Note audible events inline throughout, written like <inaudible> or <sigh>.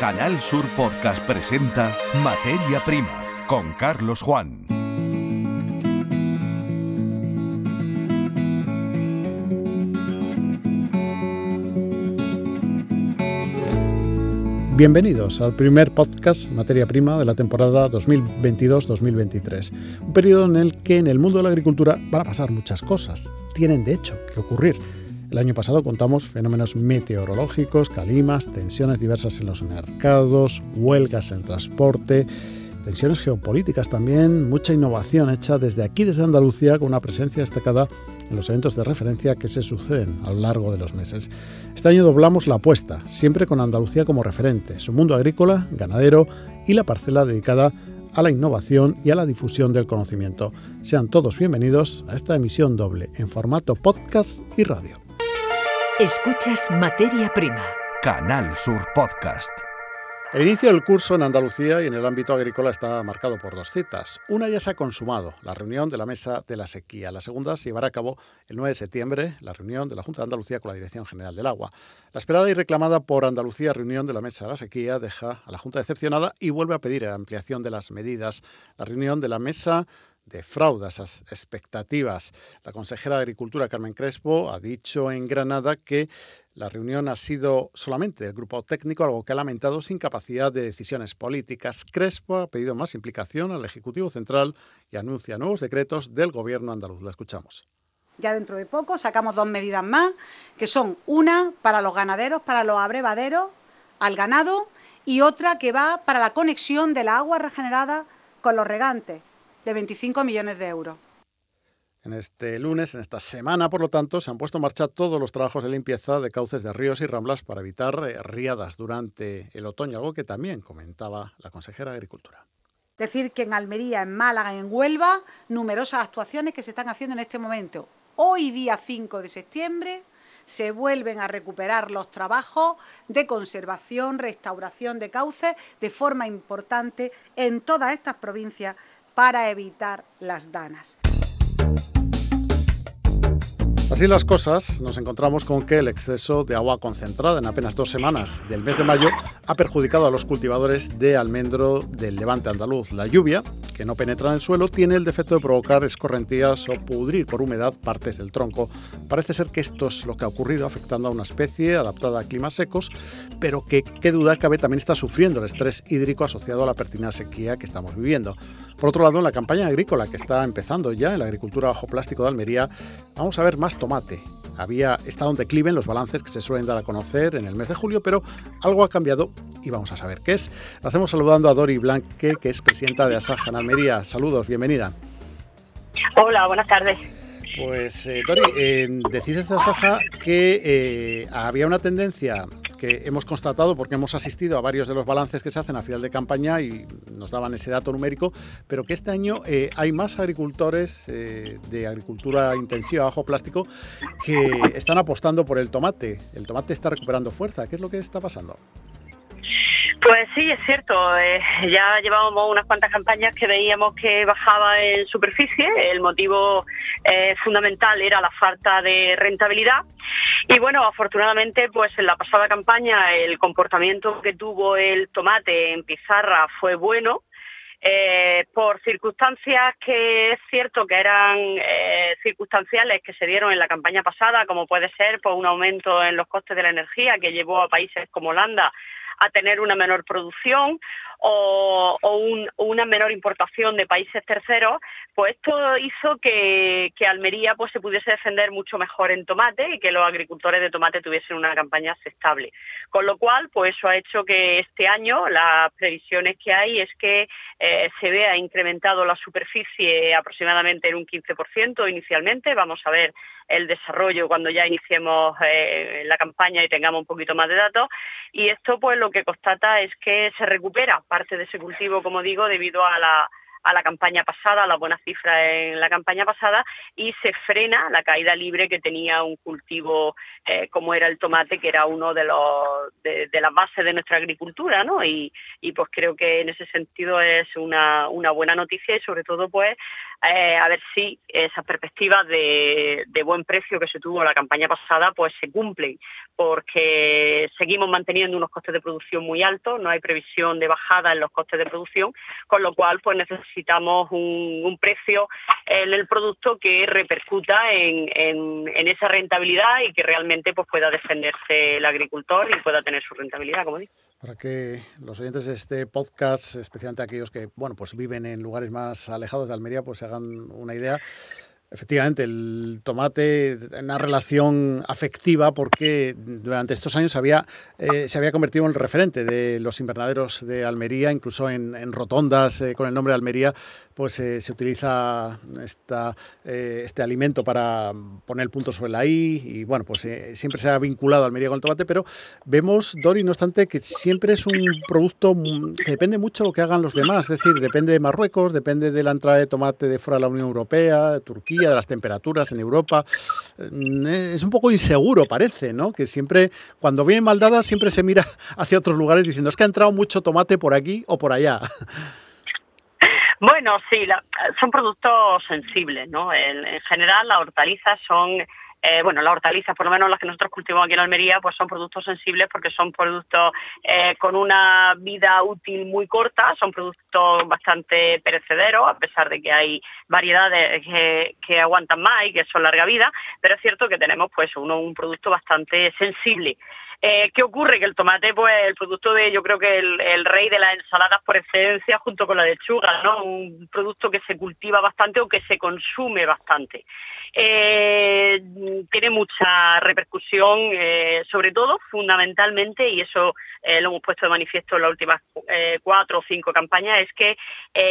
Canal Sur Podcast presenta Materia Prima con Carlos Juan. Bienvenidos al primer podcast Materia Prima de la temporada 2022-2023, un periodo en el que en el mundo de la agricultura van a pasar muchas cosas, tienen de hecho que ocurrir. El año pasado contamos fenómenos meteorológicos, calimas, tensiones diversas en los mercados, huelgas en el transporte, tensiones geopolíticas también, mucha innovación hecha desde aquí, desde Andalucía, con una presencia destacada en los eventos de referencia que se suceden a lo largo de los meses. Este año doblamos la apuesta, siempre con Andalucía como referente, su mundo agrícola, ganadero y la parcela dedicada a la innovación y a la difusión del conocimiento. Sean todos bienvenidos a esta emisión doble en formato podcast y radio. Escuchas Materia Prima. Canal Sur Podcast. El inicio del curso en Andalucía y en el ámbito agrícola está marcado por dos citas. Una ya se ha consumado, la reunión de la Mesa de la Sequía. La segunda se llevará a cabo el 9 de septiembre, la reunión de la Junta de Andalucía con la Dirección General del Agua. La esperada y reclamada por Andalucía reunión de la Mesa de la Sequía deja a la Junta decepcionada y vuelve a pedir la ampliación de las medidas. La reunión de la Mesa defrauda esas expectativas. La consejera de Agricultura, Carmen Crespo, ha dicho en Granada que la reunión ha sido solamente del grupo técnico, algo que ha lamentado sin capacidad de decisiones políticas. Crespo ha pedido más implicación al Ejecutivo Central y anuncia nuevos decretos del Gobierno andaluz. La escuchamos. Ya dentro de poco sacamos dos medidas más, que son una para los ganaderos, para los abrevaderos, al ganado, y otra que va para la conexión de la agua regenerada con los regantes, de 25 millones de euros. En este lunes, en esta semana, por lo tanto, se han puesto en marcha todos los trabajos de limpieza de cauces de ríos y ramblas para evitar eh, riadas durante el otoño, algo que también comentaba la consejera de Agricultura. Decir que en Almería, en Málaga, en Huelva, numerosas actuaciones que se están haciendo en este momento. Hoy, día 5 de septiembre, se vuelven a recuperar los trabajos de conservación, restauración de cauces de forma importante en todas estas provincias para evitar las danas. Así las cosas, nos encontramos con que el exceso de agua concentrada en apenas dos semanas del mes de mayo ha perjudicado a los cultivadores de almendro del levante andaluz. La lluvia, que no penetra en el suelo, tiene el defecto de provocar escorrentías o pudrir por humedad partes del tronco. Parece ser que esto es lo que ha ocurrido, afectando a una especie adaptada a climas secos, pero que, qué duda cabe, también está sufriendo el estrés hídrico asociado a la pertinaz sequía que estamos viviendo. Por otro lado, en la campaña agrícola que está empezando ya en la agricultura bajo plástico de Almería, vamos a ver más tomate. Había estado en declive en los balances que se suelen dar a conocer en el mes de julio, pero algo ha cambiado y vamos a saber qué es. Lo hacemos saludando a Dori Blanque, que es presidenta de Asaja en Almería. Saludos, bienvenida. Hola, buenas tardes. Pues eh, Dori, eh, decís desde Asaja que eh, había una tendencia que hemos constatado porque hemos asistido a varios de los balances que se hacen a final de campaña y nos daban ese dato numérico, pero que este año eh, hay más agricultores eh, de agricultura intensiva bajo plástico que están apostando por el tomate. El tomate está recuperando fuerza. ¿Qué es lo que está pasando? Pues sí, es cierto. Eh, ya llevábamos unas cuantas campañas que veíamos que bajaba en superficie. El motivo eh, fundamental era la falta de rentabilidad. Y bueno, afortunadamente, pues en la pasada campaña el comportamiento que tuvo el tomate en pizarra fue bueno. Eh, por circunstancias que es cierto que eran eh, circunstanciales que se dieron en la campaña pasada, como puede ser por un aumento en los costes de la energía que llevó a países como Holanda a tener una menor producción o, una menor importación de países terceros, pues esto hizo que, Almería pues se pudiese defender mucho mejor en tomate y que los agricultores de tomate tuviesen una campaña aceptable. Con lo cual, pues eso ha hecho que este año las previsiones que hay es que eh, se vea incrementado la superficie aproximadamente en un 15% inicialmente. Vamos a ver el desarrollo cuando ya iniciemos eh, la campaña y tengamos un poquito más de datos. Y esto, pues, lo que constata es que se recupera parte de ese cultivo, como digo, debido a la, a la campaña pasada, a las buenas cifras en la campaña pasada, y se frena la caída libre que tenía un cultivo eh, como era el tomate, que era uno de los de, las bases de nuestra agricultura, ¿no? Y, y pues creo que en ese sentido es una, una buena noticia y sobre todo pues eh, a ver si esas perspectivas de, buen precio que se tuvo la campaña pasada pues se cumplen, porque seguimos manteniendo unos costes de producción muy altos, no hay previsión de bajada en los costes de producción, con lo cual pues necesitamos un, un precio en el producto que repercuta en, en, en, esa rentabilidad y que realmente pues pueda defenderse el agricultor y pueda tener su rentabilidad, como digo. Para que los oyentes de este podcast, especialmente aquellos que bueno pues viven en lugares más alejados de Almería, pues se hagan una idea. Efectivamente, el tomate, una relación afectiva porque durante estos años había, eh, se había convertido en el referente de los invernaderos de Almería, incluso en, rotondas eh, con el nombre de Almería, pues eh, se utiliza esta, este alimento para poner el punto sobre la I y bueno, pues siempre se ha vinculado Almería con el tomate, pero vemos, Dori, no obstante, que siempre es un producto que depende mucho de lo que hagan los demás, es decir, depende de Marruecos, depende de la entrada de tomate de fuera de la Unión Europea, de Turquía, de las temperaturas en Europa. Mm, es un poco inseguro, parece, ¿no? Que siempre, cuando viene mal dada, siempre se mira <laughs> hacia otros lugares diciendo, es que ha entrado mucho tomate por aquí o por allá. <laughs> Bueno, sí, son productos sensibles, ¿no? En, en general, las hortalizas son eh, bueno, las hortalizas, por lo menos las que nosotros cultivamos aquí en Almería, pues son productos sensibles porque son productos eh, con una vida útil muy corta, son productos bastante perecederos, a pesar de que hay variedades que, que aguantan más y que son larga vida, pero es cierto que tenemos pues uno, un producto bastante sensible. Eh, ¿Qué ocurre? Que el tomate, pues, el producto de, yo creo que el, rey de las ensaladas por excelencia, junto con la lechuga, ¿no? Un producto que se cultiva bastante o que se consume bastante. Eh, tiene mucha repercusión, eh, sobre todo, fundamentalmente, y eso lo hemos puesto de manifiesto en las últimas cuatro o cinco campañas, es que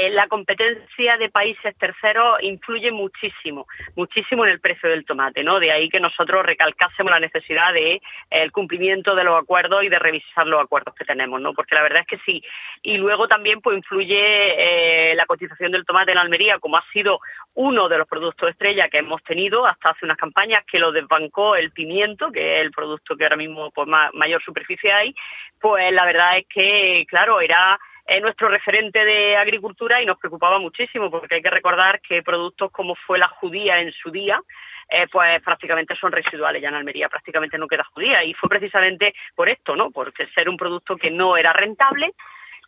la competencia de países terceros influye muchísimo, muchísimo en el precio del tomate, ¿no? De ahí que nosotros recalcásemos la necesidad de el cumplimiento de los acuerdos y de revisar los acuerdos que tenemos, ¿no? Porque la verdad es que sí. Y luego también pues influye eh, la cotización del tomate en Almería, como ha sido uno de los productos estrella que hemos tenido hasta hace unas campañas que lo desbancó el pimiento, que es el producto que ahora mismo pues mayor superficie hay, pues la verdad es que, claro, era eh, nuestro referente de agricultura y nos preocupaba muchísimo porque hay que recordar que productos como fue la judía en su día, eh, pues prácticamente son residuales ya en Almería, prácticamente no queda judía. Y fue precisamente por esto, ¿no? Porque ser un producto que no era rentable,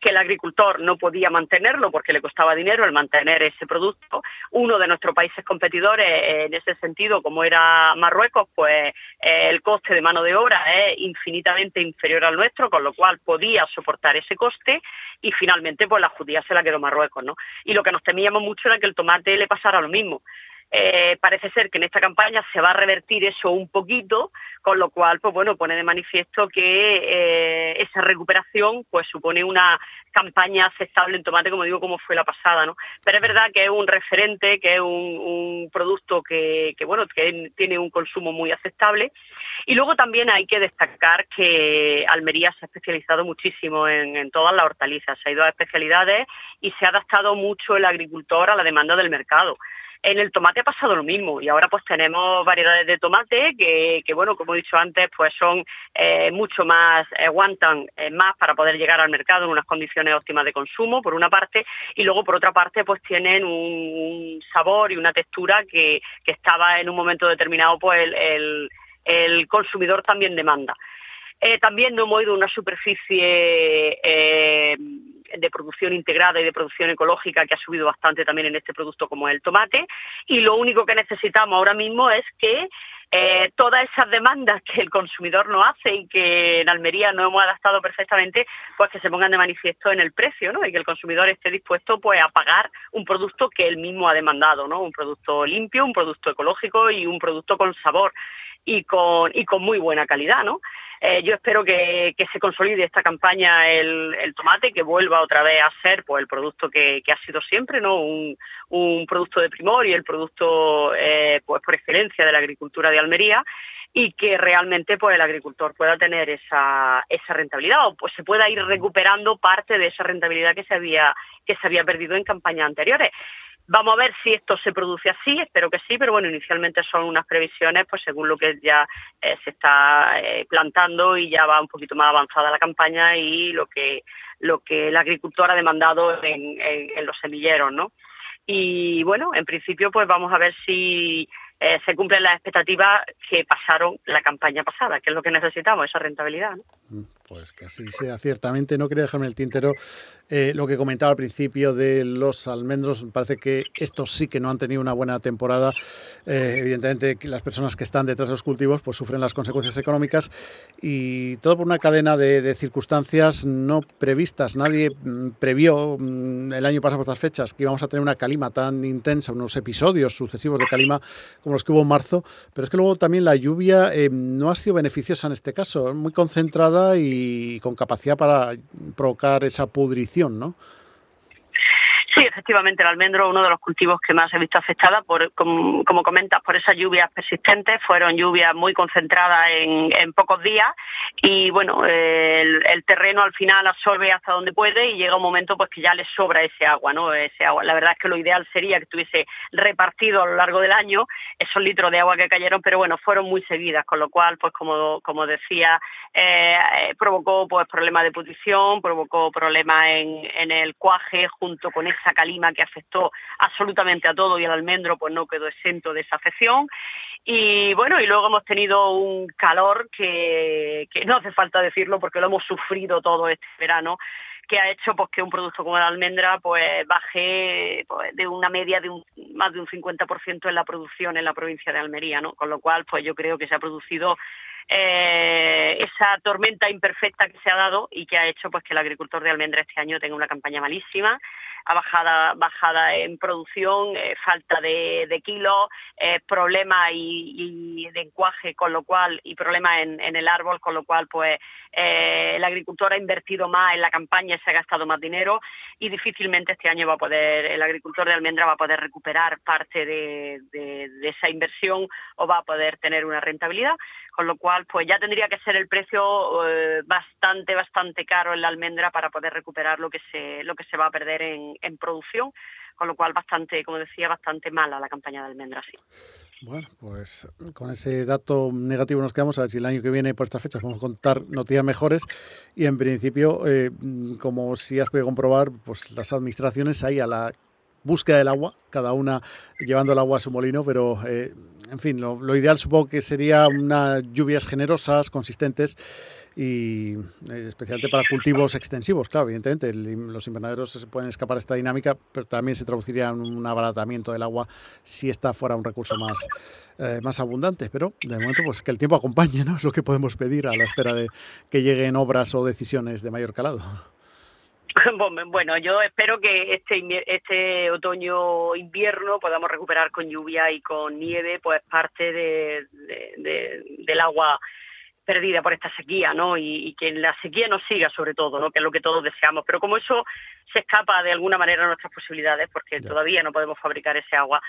que el agricultor no podía mantenerlo porque le costaba dinero el mantener ese producto. Uno de nuestros países competidores eh, en ese sentido, como era Marruecos, pues eh, el coste de mano de obra es infinitamente inferior al nuestro, con lo cual podía soportar ese coste y finalmente pues la judía se la quedó Marruecos, ¿no? Y lo que nos temíamos mucho era que el tomate le pasara lo mismo. Eh, parece ser que en esta campaña se va a revertir eso un poquito, con lo cual, pues bueno, pone de manifiesto que eh, esa recuperación, pues supone una campaña aceptable en tomate, como digo, como fue la pasada, ¿no? Pero es verdad que es un referente, que es un, producto que, que, bueno, que tiene un consumo muy aceptable. Y luego también hay que destacar que Almería se ha especializado muchísimo en todas las hortalizas, se ha ido a especialidades y se ha adaptado mucho el agricultor a la demanda del mercado. En el tomate ha pasado lo mismo y ahora pues tenemos variedades de tomate que, bueno, como he dicho antes, pues son eh, mucho más, eh, aguantan eh, más para poder llegar al mercado en unas condiciones óptimas de consumo, por una parte, y luego por otra parte pues tienen un, sabor y una textura que, que estaba en un momento determinado pues el, el, el consumidor también demanda. Eh, también no hemos ido una superficie eh, de producción integrada y de producción ecológica que ha subido bastante también en este producto como el tomate y lo único que necesitamos ahora mismo es que eh, todas esas demandas que el consumidor no hace y que en Almería no hemos adaptado perfectamente, pues que se pongan de manifiesto en el precio, ¿no? Y que el consumidor esté dispuesto, pues, a pagar un producto que él mismo ha demandado, ¿no? Un producto limpio, un producto ecológico y un producto con sabor y con y con muy buena calidad, ¿no? Eh, yo espero que, se consolide esta campaña el, el, tomate, que vuelva otra vez a ser pues el producto que, ha sido siempre, ¿no? Un, producto de primor y el producto eh, pues por excelencia de la agricultura de Almería. y que realmente pues el agricultor pueda tener esa, esa rentabilidad o pues se pueda ir recuperando parte de esa rentabilidad que se había que se había perdido en campañas anteriores. Vamos a ver si esto se produce así, espero que sí, pero bueno, inicialmente son unas previsiones, pues según lo que ya eh, se está eh, plantando y ya va un poquito más avanzada la campaña y lo que lo que el agricultor ha demandado en, en los semilleros, ¿no? Y bueno, en principio, pues vamos a ver si eh, se cumplen las expectativas que pasaron la campaña pasada, que es lo que necesitamos, esa rentabilidad. Mm, pues que así sea, ciertamente. No quería dejarme el tintero eh, lo que comentaba al principio de los almendros. Me parece que estos sí que no han tenido una buena temporada. Eh, evidentemente, las personas que están detrás de los cultivos pues sufren las consecuencias económicas y todo por una cadena de, circunstancias no previstas. Nadie mm, previó mm, el año pasado por estas fechas que íbamos a tener una calima tan intensa, unos episodios sucesivos de calima los que hubo en marzo, pero es que luego también la lluvia eh, no ha sido beneficiosa en este caso, muy concentrada y con capacidad para provocar esa pudrición, ¿no? Efectivamente, el almendro uno de los cultivos que más he visto afectada, por, como, comentas, por esas lluvias persistentes. Fueron lluvias muy concentradas en, pocos días y, bueno, el, terreno al final absorbe hasta donde puede y llega un momento pues que ya le sobra ese agua, ¿no? Ese agua. La verdad es que lo ideal sería que estuviese repartido a lo largo del año esos litros de agua que cayeron, pero bueno, fueron muy seguidas, con lo cual, pues como, como decía, eh, provocó pues problemas de pudrición, provocó problemas en, en el cuaje junto con esa calima que afectó absolutamente a todo y el almendro pues no quedó exento de esa afección. Y bueno, y luego hemos tenido un calor que, que no hace falta decirlo porque lo hemos sufrido todo este verano que ha hecho pues que un producto como la almendra pues baje pues, de una media de un, más de un 50% en la producción en la provincia de Almería, ¿no? Con lo cual pues yo creo que se ha producido eh, esa tormenta imperfecta que se ha dado y que ha hecho pues que el agricultor de almendra este año tenga una campaña malísima a bajada, bajada en producción, eh, falta de, de kilos, eh, problemas y, de encuaje, con lo cual, y problemas en, en el árbol, con lo cual, pues, eh, el agricultor ha invertido más en la campaña y se ha gastado más dinero y difícilmente este año va a poder, el agricultor de almendra va a poder recuperar parte de esa inversión o va a poder tener una rentabilidad, con lo cual, pues ya tendría que ser el precio eh, bastante, bastante caro en la almendra para poder recuperar lo que se, lo que se va a perder en, en, producción, con lo cual bastante, como decía, bastante mala la campaña de almendras. Bueno, pues con ese dato negativo nos quedamos a ver si el año que viene por estas fechas vamos a contar noticias mejores y en principio, eh, como si has podido comprobar, pues las administraciones ahí a la búsqueda del agua, cada una llevando el agua a su molino, pero eh, en fin, lo, ideal supongo que sería unas lluvias generosas, consistentes y eh, especialmente para cultivos extensivos, claro, evidentemente los invernaderos se pueden escapar de esta dinámica, pero también se traduciría en un abaratamiento del agua si esta fuera un recurso más, eh, más abundante, pero de momento pues que el tiempo acompañe, ¿no? Es lo que podemos pedir a la espera de que lleguen obras o decisiones de mayor calado. <laughs> Bueno, yo espero que este este otoño invierno podamos recuperar con lluvia y con nieve pues parte de, del agua perdida por esta sequía, ¿no? Y, que la sequía no siga sobre todo, ¿no? Que es lo que todos deseamos. Pero como eso se escapa de alguna manera a nuestras posibilidades, porque todavía no podemos fabricar ese agua,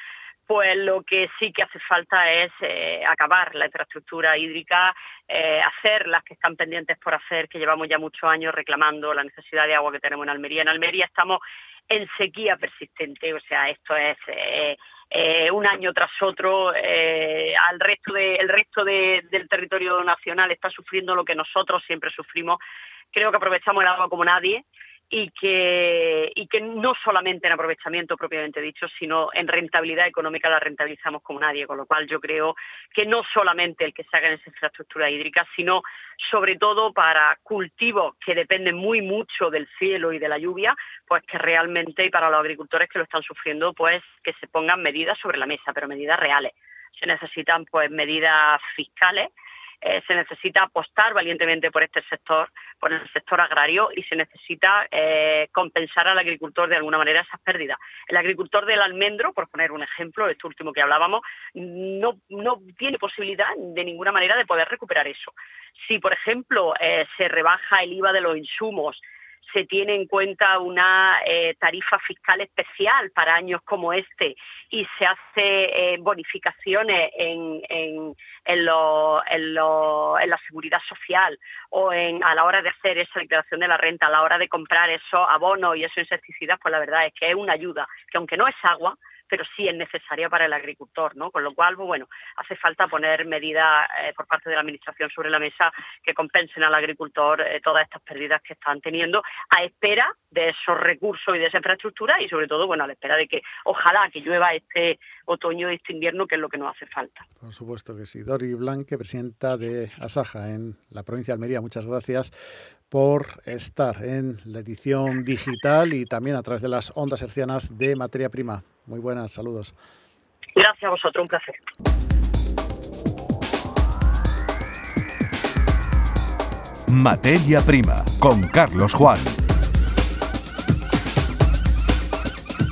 pues lo que sí que hace falta es eh, acabar la infraestructura hídrica, eh, hacer las que están pendientes por hacer, que llevamos ya muchos años reclamando la necesidad de agua que tenemos en Almería. En Almería estamos en sequía persistente, o sea, esto es eh, eh un año tras otro, eh, al resto de, el resto de, del territorio nacional está sufriendo lo que nosotros siempre sufrimos. Creo que aprovechamos el agua como nadie y que, y que no solamente en aprovechamiento propiamente dicho, sino en rentabilidad económica la rentabilizamos como nadie, con lo cual yo creo que no solamente el que se haga en esa infraestructura hídrica, sino sobre todo para cultivos que dependen muy mucho del cielo y de la lluvia, pues que realmente y para los agricultores que lo están sufriendo, pues que se pongan medidas sobre la mesa, pero medidas reales. Se necesitan pues medidas fiscales eh, se necesita apostar valientemente por este sector, por el sector agrario y se necesita eh, compensar al agricultor de alguna manera esas pérdidas. El agricultor del almendro, por poner un ejemplo, este último que hablábamos, no, no tiene posibilidad de ninguna manera de poder recuperar eso. Si, por ejemplo, eh, se rebaja el IVA de los insumos, se tiene en cuenta una eh, tarifa fiscal especial para años como este y se hace eh, bonificaciones en, en, en, lo, en, lo, en, la seguridad social o en, a la hora de hacer esa declaración de la renta, a la hora de comprar esos abonos y esos insecticidas, pues la verdad es que es una ayuda, que aunque no es agua, pero sí es necesaria para el agricultor, ¿no? Con lo cual, pues, bueno, hace falta poner medidas eh, por parte de la Administración sobre la mesa que compensen al agricultor eh, todas estas pérdidas que están teniendo a espera de esos recursos y de esa infraestructura y sobre todo, bueno, a la espera de que ojalá que llueva este otoño y este invierno, que es lo que nos hace falta. Por supuesto que sí. Dori Blanque, presidenta de Asaja en la provincia de Almería, muchas gracias por estar en la edición digital y también a través de las ondas hercianas de materia prima. Muy buenas, saludos. Gracias a vosotros, un placer. Materia prima con Carlos Juan.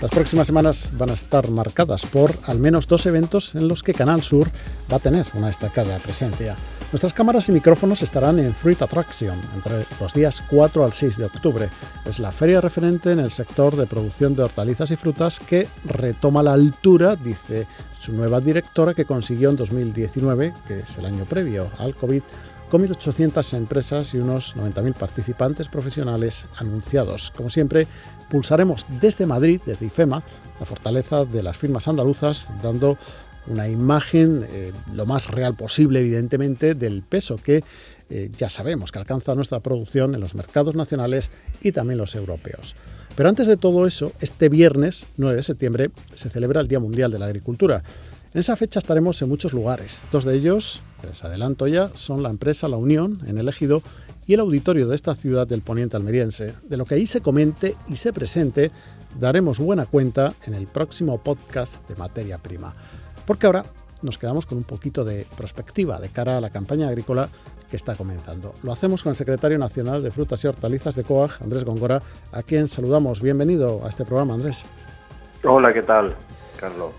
Las próximas semanas van a estar marcadas por al menos dos eventos en los que Canal Sur va a tener una destacada presencia. Nuestras cámaras y micrófonos estarán en Fruit Attraction entre los días 4 al 6 de octubre. Es la feria referente en el sector de producción de hortalizas y frutas que retoma la altura, dice su nueva directora, que consiguió en 2019, que es el año previo al COVID, con 1.800 empresas y unos 90.000 participantes profesionales anunciados. Como siempre, pulsaremos desde Madrid, desde IFEMA, la fortaleza de las firmas andaluzas, dando una imagen eh, lo más real posible, evidentemente, del peso que eh, ya sabemos que alcanza nuestra producción en los mercados nacionales y también los europeos. Pero antes de todo eso, este viernes 9 de septiembre se celebra el Día Mundial de la Agricultura. En esa fecha estaremos en muchos lugares. Dos de ellos, les adelanto ya, son la empresa La Unión, en el Ejido, y el auditorio de esta ciudad del poniente almeriense. De lo que ahí se comente y se presente, daremos buena cuenta en el próximo podcast de Materia Prima. Porque ahora nos quedamos con un poquito de perspectiva de cara a la campaña agrícola que está comenzando. Lo hacemos con el secretario nacional de Frutas y Hortalizas de COAG, Andrés Góngora, a quien saludamos. Bienvenido a este programa, Andrés. Hola, ¿qué tal, Carlos?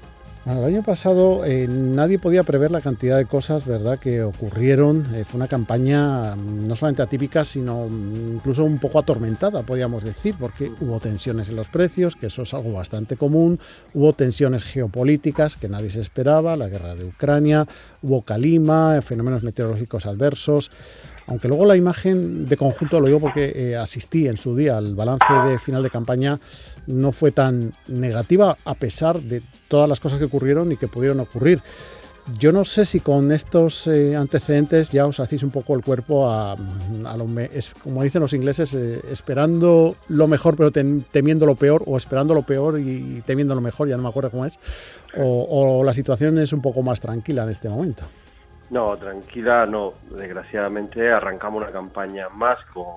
Bueno, el año pasado eh, nadie podía prever la cantidad de cosas verdad que ocurrieron. Eh, fue una campaña mm, no solamente atípica, sino mm, incluso un poco atormentada, podríamos decir, porque hubo tensiones en los precios, que eso es algo bastante común, hubo tensiones geopolíticas que nadie se esperaba, la guerra de Ucrania, hubo calima, fenómenos meteorológicos adversos. Aunque luego la imagen de conjunto, lo digo porque eh, asistí en su día al balance de final de campaña, no fue tan negativa a pesar de todas las cosas que ocurrieron y que pudieron ocurrir. Yo no sé si con estos eh, antecedentes ya os hacéis un poco el cuerpo a, lo, es, como dicen los ingleses, eh, esperando lo mejor pero temiendo lo peor, o esperando lo peor y temiendo lo mejor, ya no me acuerdo cómo es, o la situación es un poco más tranquila en este momento. No, tranquila no. Desgraciadamente arrancamos una campaña más con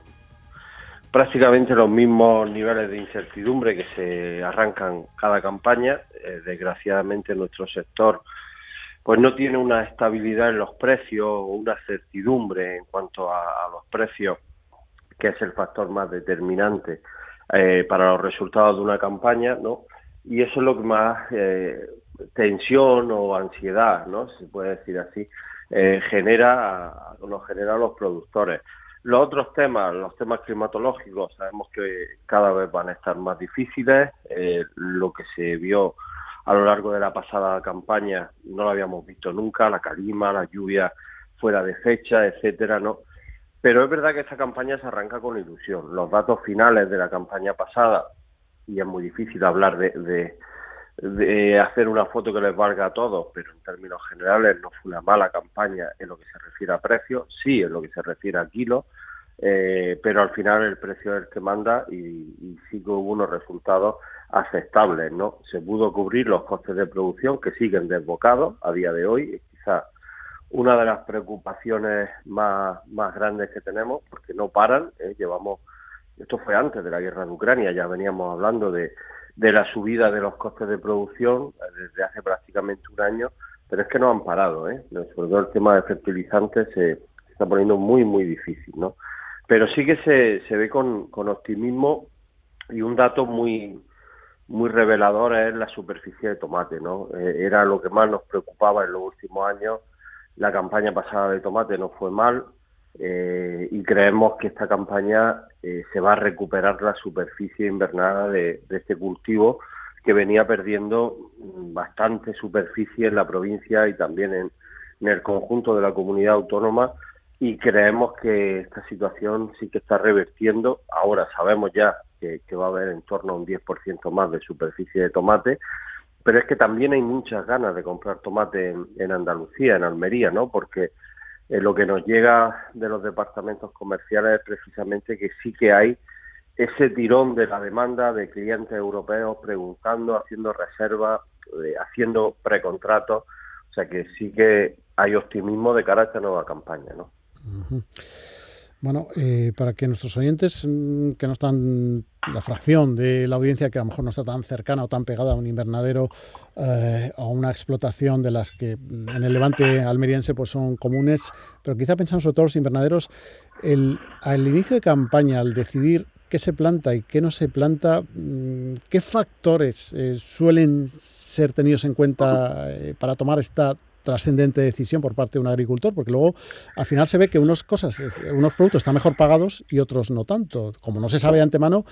prácticamente los mismos niveles de incertidumbre que se arrancan cada campaña. Eh, desgraciadamente nuestro sector pues no tiene una estabilidad en los precios o una certidumbre en cuanto a, los precios, que es el factor más determinante eh, para los resultados de una campaña, ¿no? Y eso es lo que más eh, tensión o ansiedad, ¿no? Se puede decir así, genera, nos genera a los productores. Los otros temas, los temas climatológicos, sabemos que cada vez van a estar más difíciles. Eh, lo que se vio a lo largo de la pasada campaña no lo habíamos visto nunca, la calima, la lluvia fuera de fecha, etcétera, ¿no? Pero es verdad que esta campaña se arranca con ilusión. Los datos finales de la campaña pasada, y es muy difícil hablar de hacer una foto que les valga a todos, pero en términos generales no fue una mala campaña en lo que se refiere a precios, sí en lo que se refiere a kilos, eh, pero al final el precio es el que manda y, sí que hubo unos resultados aceptables, ¿no? Se pudo cubrir los costes de producción que siguen desbocados a día de hoy, quizás una de las preocupaciones más, más grandes que tenemos, porque no paran, ¿eh? llevamos, esto fue antes de la guerra de Ucrania, ya veníamos hablando de de la subida de los costes de producción eh, desde hace prácticamente un año, pero es que no han parado, ¿eh? Sobre todo el tema de fertilizantes se, está poniendo muy, muy difícil, ¿no? Pero sí que se, se ve con, con optimismo y un dato muy, muy revelador es la superficie de tomate, ¿no? Eh, era lo que más nos preocupaba en los últimos años. La campaña pasada de tomate no fue mal, eh, y creemos que esta campaña eh, se va a recuperar la superficie invernada de, este cultivo que venía perdiendo bastante superficie en la provincia y también en, el conjunto de la comunidad autónoma y creemos que esta situación sí que está revertiendo. Ahora sabemos ya que, va a haber en torno a un 10% más de superficie de tomate, pero es que también hay muchas ganas de comprar tomate en, en Andalucía, en Almería, ¿no? Porque eh, lo que nos llega de los departamentos comerciales es precisamente que sí que hay ese tirón de la demanda de clientes europeos preguntando, haciendo reservas, eh, haciendo precontratos. O sea que sí que hay optimismo de cara a esta nueva campaña. ¿no? Bueno, eh, para que nuestros oyentes mm, que no están, la fracción de la audiencia que a lo mejor no está tan cercana o tan pegada a un invernadero eh, o a una explotación de las que mm, en el levante almeriense pues son comunes, pero quizá pensando sobre todo los invernaderos, el, al inicio de campaña, al decidir qué se planta y qué no se planta, mm, ¿qué factores eh, suelen ser tenidos en cuenta para tomar esta trascendente decisión por parte de un agricultor, porque luego al final se ve que unos cosas, unos productos están mejor pagados y otros no tanto. Como no se sabe de antemano,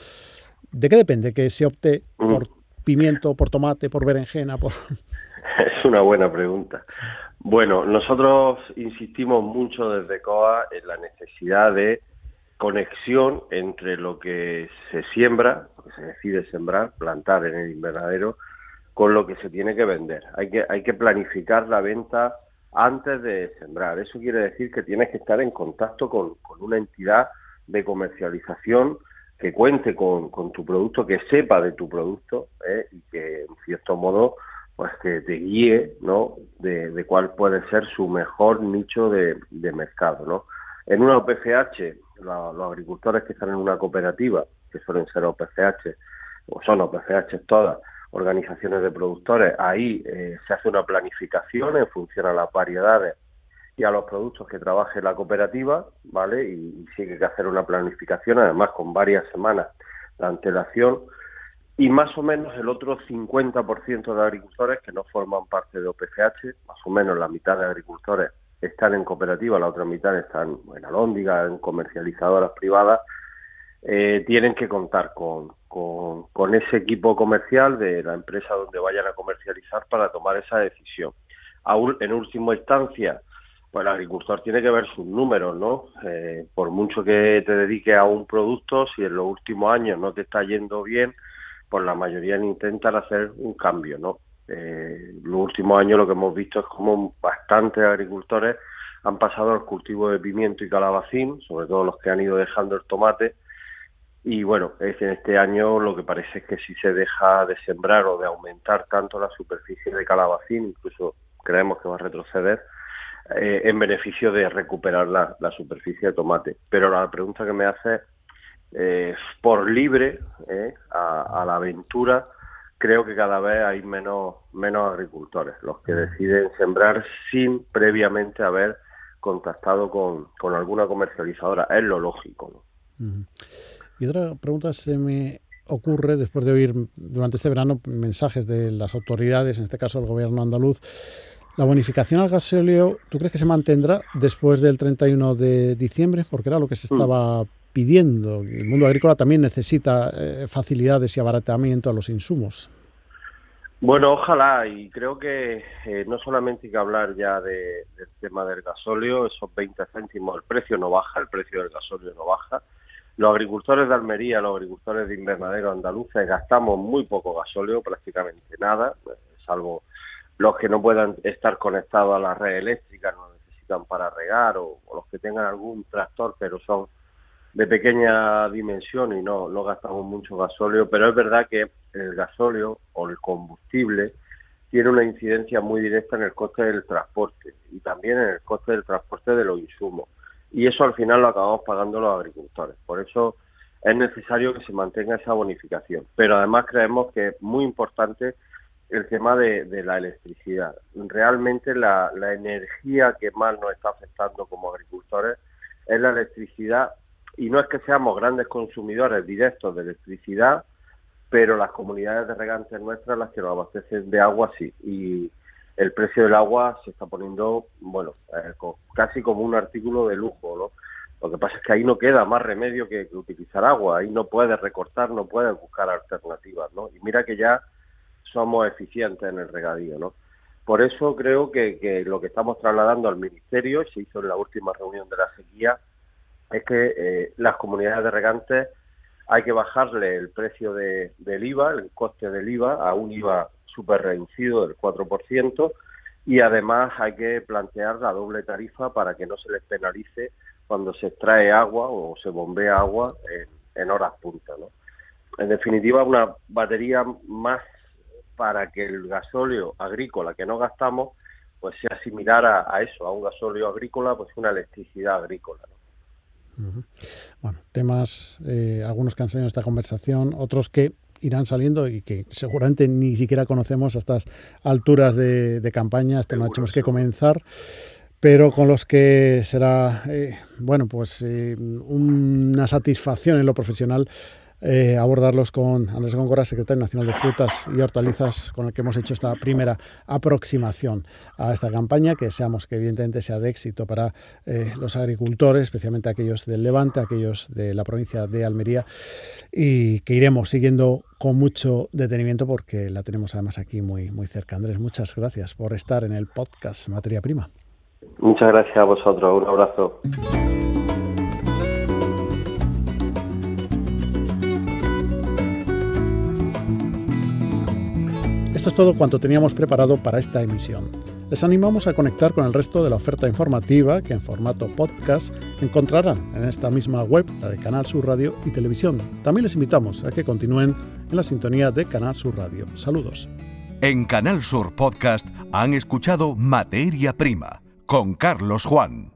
¿de qué depende que se opte mm. por pimiento, por tomate, por berenjena? Por... <laughs> Es una buena pregunta. Bueno, nosotros insistimos mucho desde COA en la necesidad de conexión entre lo que se siembra, lo que se decide sembrar, plantar en el invernadero, con lo que se tiene que vender. Hay que, hay que planificar la venta antes de sembrar. Eso quiere decir que tienes que estar en contacto con, una entidad de comercialización que cuente con, tu producto, que sepa de tu producto ¿eh? y que, en cierto modo, pues que te guíe ¿no? de, cuál puede ser su mejor nicho de, mercado. ¿no? En una OPCH, los agricultores que están en una cooperativa, que suelen ser OPCH, o son OPCH todas, organizaciones de productores. Ahí eh, se hace una planificación en función a las variedades y a los productos que trabaje la cooperativa, ¿vale? Y, sigue que hacer una planificación, además con varias semanas de antelación. Y más o menos el otro 50% de agricultores que no forman parte de OPCH, más o menos la mitad de agricultores están en cooperativa, la otra mitad están en alóndiga, en comercializadoras privadas, eh, tienen que contar con, con, ese equipo comercial de la empresa donde vayan a comercializar para tomar esa decisión. Aún, en última instancia, pues el agricultor tiene que ver sus números, ¿no? Eh, por mucho que te dediques a un producto, si en los últimos años no te está yendo bien, pues la mayoría intentan hacer un cambio, ¿no? Eh, los últimos años lo que hemos visto es como bastantes agricultores han pasado al cultivo de pimiento y calabacín, sobre todo los que han ido dejando el tomate, y bueno, es en este año lo que parece es que si se deja de sembrar o de aumentar tanto la superficie de calabacín, incluso creemos que va a retroceder, eh, en beneficio de recuperar la, superficie de tomate. Pero la pregunta que me hace es, por libre, eh, a, la aventura, creo que cada vez hay menos, menos agricultores, los que deciden sembrar sin previamente haber contactado con, con alguna comercializadora. Es lo lógico. ¿no? Y otra pregunta se me ocurre después de oír durante este verano mensajes de las autoridades, en este caso el gobierno andaluz. La bonificación al gasóleo, ¿tú crees que se mantendrá después del 31 de diciembre? Porque era lo que se mm. estaba pidiendo. El mundo agrícola también necesita eh, facilidades y abaratamiento a los insumos. Bueno, ojalá, y creo que eh, no solamente hay que hablar ya del tema del gasóleo, esos 20 céntimos, el precio no baja, el precio del gasóleo no baja, los agricultores de Almería, los agricultores de invernadero andaluces gastamos muy poco gasóleo, prácticamente nada, salvo los que no puedan estar conectados a la red eléctrica, no necesitan para regar, o, los que tengan algún tractor, pero son de pequeña dimensión y no, no gastamos mucho gasóleo, pero es verdad que el gasóleo o el combustible tiene una incidencia muy directa en el coste del transporte y también en el coste del transporte de los insumos y eso al final lo acabamos pagando los agricultores. Por eso es necesario que se mantenga esa bonificación. Pero además creemos que es muy importante el tema de, la electricidad. Realmente la, energía que más nos está afectando como agricultores es la electricidad y no es que seamos grandes consumidores directos de electricidad, pero las comunidades de regantes nuestras, las que nos abastecen de agua, sí. Y el precio del agua se está poniendo, bueno, eh, casi como un artículo de lujo, ¿no? Lo que pasa es que ahí no queda más remedio que, utilizar agua, ahí no puedes recortar, no puedes buscar alternativas, ¿no? Y mira que ya somos eficientes en el regadío, ¿no? Por eso creo que, lo que estamos trasladando al Ministerio, se hizo en la última reunión de la sequía, es que eh, las comunidades de regantes hay que bajarle el precio de, del IVA, el coste del IVA, a un IVA súper reducido del 4%, y además hay que plantear la doble tarifa para que no se les penalice cuando se extrae agua o se bombea agua en, horas punta. ¿no? En definitiva, una batería más para que el gasóleo agrícola que no gastamos pues sea similar a, eso, a un gasóleo agrícola, pues una electricidad agrícola. Bueno, temas, eh, algunos que han salido en esta conversación, otros que irán saliendo y que seguramente ni siquiera conocemos a estas alturas de, campaña, esto no tenemos que comenzar pero con los que será, eh, bueno, pues eh, una satisfacción en lo profesional eh, abordarlos con Andrés Góngora, secretario nacional de Frutas y Hortalizas, con el que hemos hecho esta primera aproximación a esta campaña, que deseamos que evidentemente sea de éxito para los agricultores, especialmente aquellos del Levante, aquellos de la provincia de Almería, y que iremos siguiendo con mucho detenimiento porque la tenemos además aquí muy, muy cerca. Andrés, muchas gracias por estar en el podcast Materia Prima. Muchas gracias a vosotros, un abrazo. Esto es todo cuanto teníamos preparado para esta emisión. Les animamos a conectar con el resto de la oferta informativa que en formato podcast encontrarán en esta misma web, la de Canal Sur Radio y Televisión. También les invitamos a que continúen en la sintonía de Canal Sur Radio. Saludos. En Canal Sur Podcast han escuchado Materia Prima con Carlos Juan.